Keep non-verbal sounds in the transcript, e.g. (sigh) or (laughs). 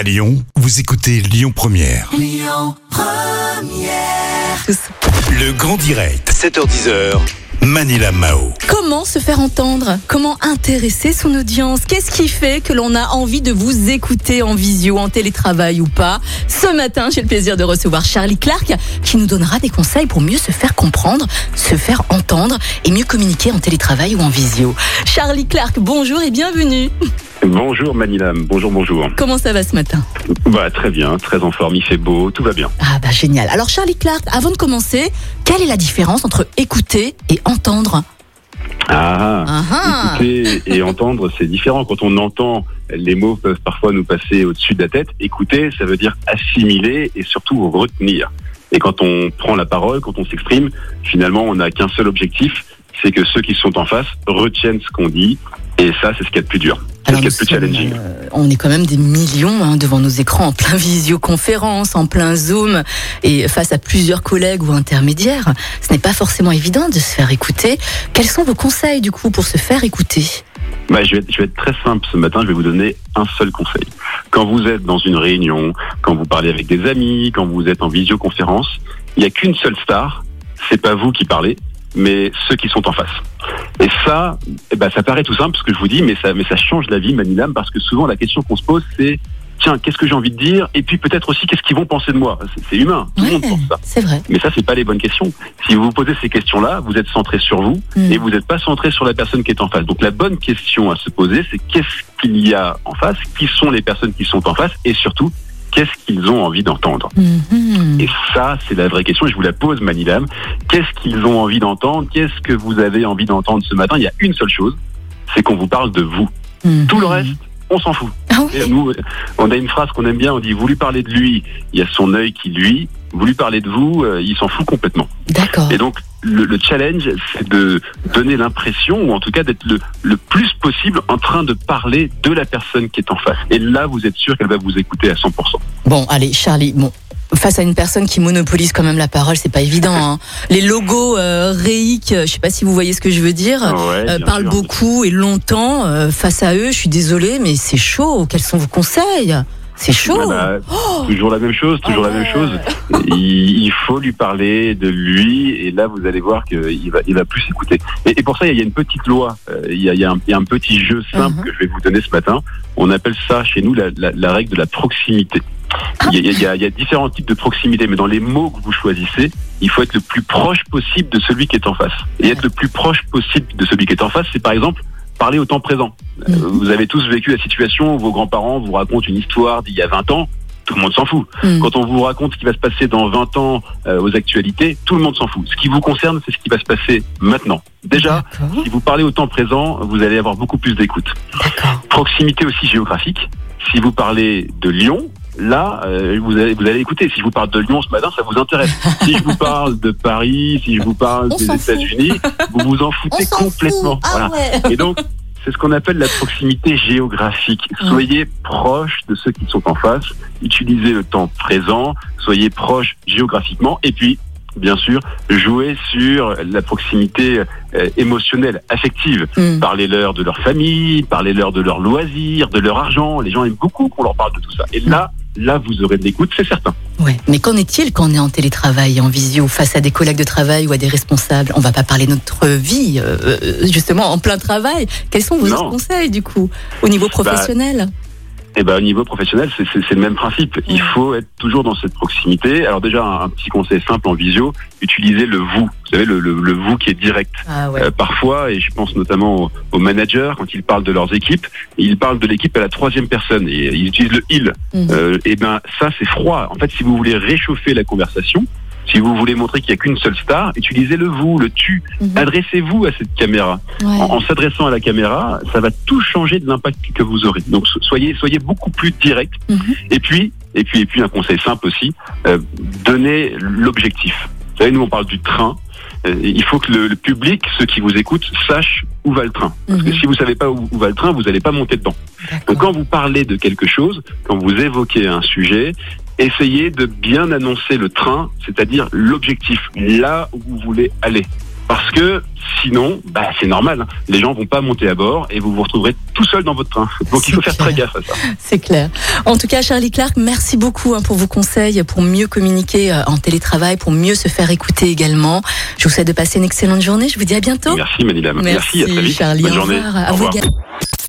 À Lyon, vous écoutez Lyon Première. tous. Le grand direct, 7h10h. Manila Mao. Comment se faire entendre? Comment intéresser son audience? Qu'est-ce qui fait que l'on a envie de vous écouter en visio, en télétravail ou pas? Ce matin, j'ai le plaisir de recevoir Charlie Clark qui nous donnera des conseils pour mieux se faire comprendre, se faire entendre et mieux communiquer en télétravail ou en visio. Charlie Clark, bonjour et bienvenue. Bonjour Manilam, bonjour, bonjour. Comment ça va ce matin Bah, très bien, très en forme, il fait beau, tout va bien. Ah bah génial. Alors Charlie Clark, avant de commencer, quelle est la différence entre écouter et entendre Ah, Ah ah. écouter et entendre, c'est différent. Quand on entend, les mots peuvent parfois nous passer au-dessus de la tête. Écouter, ça veut dire assimiler et surtout retenir. Et quand on prend la parole, quand on s'exprime, finalement, on n'a qu'un seul objectif, c'est que ceux qui sont en face retiennent ce qu'on dit. Et ça, c'est ce qu'il y a de plus dur. C'est ce Alors, qu'il y a de plus nous sommes, challenging. euh, on est quand même des millions hein, devant nos écrans, en plein visioconférence, en plein Zoom, et face à plusieurs collègues ou intermédiaires. Ce n'est pas forcément évident de se faire écouter. Quels sont vos conseils du coup pour se faire écouter? Bah, je, vais être, je vais être très simple ce matin, je vais vous donner un seul conseil. Quand vous êtes dans une réunion, quand vous parlez avec des amis, quand vous êtes en visioconférence, il n'y a qu'une seule star, c'est pas vous qui parlez, mais ceux qui sont en face. Et ça, eh ben, ça paraît tout simple ce que je vous dis, mais ça, mais ça change la vie, Manilam, parce que souvent la question qu'on se pose, c'est tiens, qu'est-ce que j'ai envie de dire? Et puis peut-être aussi, qu'est-ce qu'ils vont penser de moi? C'est- humain, tout le monde pense ça. c'est vrai. Mais ça, c'est pas les bonnes questions. Si vous vous posez ces questions-là, vous êtes centré sur vous Mm. et vous n'êtes pas centré sur la personne qui est en face. Donc la bonne question à se poser, c'est qu'est-ce qu'il y a en face? Qui sont les personnes qui sont en face? Et surtout, qu'est-ce qu'ils ont envie d'entendre Mhm. Et ça, c'est la vraie question. Et je vous la pose, Manilam. Qu'est-ce qu'ils ont envie d'entendre? Qu'est-ce que vous avez envie d'entendre ce matin? Il y a une seule chose, c'est qu'on vous parle de vous. Mhm. Tout le reste, on s'en fout. Ah oui. Nous, on a une phrase qu'on aime bien, on dit, vous lui parlez de lui, il y a son œil qui lui, vous lui parlez de vous, euh, il s'en fout complètement. D'accord. Et donc, le, le challenge, c'est de donner l'impression, ou en tout cas d'être le, le plus possible en train de parler de la personne qui est en face. Et là, vous êtes sûr qu'elle va vous écouter à 100%. Bon, allez, Charlie, bon. Face à une personne qui monopolise quand même la parole, c'est pas évident. Hein. (laughs) Les logos euh, réiques, je sais pas si vous voyez ce que je veux dire, Ouais, euh, parlent sûr. beaucoup et longtemps. euh, face à eux, je suis désolée, mais c'est chaud. Quels sont vos conseils? C'est chaud. Voilà, toujours la même chose, toujours Ah la même ouais. chose. Il, il faut lui parler de lui, et là vous allez voir qu'il va, il va plus écouter. Et, et pour ça, il y a une petite loi, euh, il y a, il y a un, il y a un petit jeu simple Mhm. que je vais vous donner ce matin. On appelle ça chez nous la, la- la règle de la proximité. Il y, a, il y a- il y a différents types de proximité, mais dans les mots que vous choisissez, il faut être le plus proche possible de celui qui est en face. Et être le plus proche possible de celui qui est en face, c'est par exemple parler au temps présent. Euh, Mhm. Vous avez tous vécu la situation où vos grands-parents vous racontent une histoire d'il y a 20 ans, tout le monde s'en fout. Mhm. Quand on vous raconte ce qui va se passer dans 20 ans euh, aux actualités, tout le monde s'en fout. Ce qui vous concerne, c'est ce qui va se passer maintenant. Déjà, si vous parlez au temps présent, vous allez avoir beaucoup plus d'écoute. Proximité aussi géographique. Si vous parlez de Lyon, là, euh, vous, allez, vous allez écouter. Si je vous parle de Lyon ce matin, ça vous intéresse. (laughs) si je vous parle de Paris, si je vous parle On des. États-Unis, vous vous en foutez complètement. Ah Voilà. ouais. Et donc, c'est ce qu'on appelle la proximité géographique. Soyez proche de ceux qui sont en face, utilisez le temps présent, soyez proche géographiquement, et puis, bien sûr, jouez sur la proximité euh, émotionnelle, affective. Mhm. Parlez-leur de leur famille, parlez-leur de leurs loisirs, de leur argent. Les gens aiment beaucoup qu'on leur parle de tout ça. Et là, là, vous aurez de l'écoute, c'est certain. Ouais. Mais qu'en est-il quand on est en télétravail, en visio, face à des collègues de travail ou à des responsables? On va pas parler de notre vie, euh, euh, justement, en plein travail. Quels sont vos Non. conseils, du coup, au niveau professionnel? Et ben, au niveau professionnel, c'est- le même principe. Il faut être toujours dans cette proximité. Alors déjà, un, un petit conseil simple en visio, utilisez le vous. Vous savez, le, le, le vous qui est direct. Ah ouais. Euh, parfois, et je pense notamment aux, aux managers, quand ils parlent de leurs équipes, ils parlent de l'équipe à la troisième personne et ils utilisent le il. Mhm. Euh, et ben ça, c'est froid. En fait, si vous voulez réchauffer la conversation, si vous voulez montrer qu'il n'y a qu'une seule star, utilisez le vous, le tu. Mhm. Adressez-vous à cette caméra. Ouais. En, en s'adressant à la caméra, ça va tout changer de l'impact que vous aurez. Donc so- soyez soyez beaucoup plus direct. Mhm. Et puis et puis et puis un conseil simple aussi, euh, donnez l'objectif. Vous savez, nous on parle du train. Euh, il faut que le, le public, ceux qui vous écoutent, sachent où va le train. Parce que Mhm. si vous savez pas où, où va le train, vous n'allez pas monter dedans. Donc quand vous parlez de quelque chose, quand vous évoquez un sujet, essayez de bien annoncer le train, c'est-à-dire l'objectif, là où vous voulez aller. Parce que sinon, bah, c'est normal. hein. Les gens vont pas monter à bord et vous vous retrouverez tout seul dans votre train. Donc il faut faire très gaffe à ça. (laughs) C'est clair. En tout cas, Charlie Clark, merci beaucoup hein, pour vos conseils, pour mieux communiquer euh, en télétravail, pour mieux se faire écouter également. Je vous souhaite de passer une excellente journée. Je vous dis à bientôt. Merci Manila. Merci, à très vite. Charlie. Bonne au journée. revoir. À vous.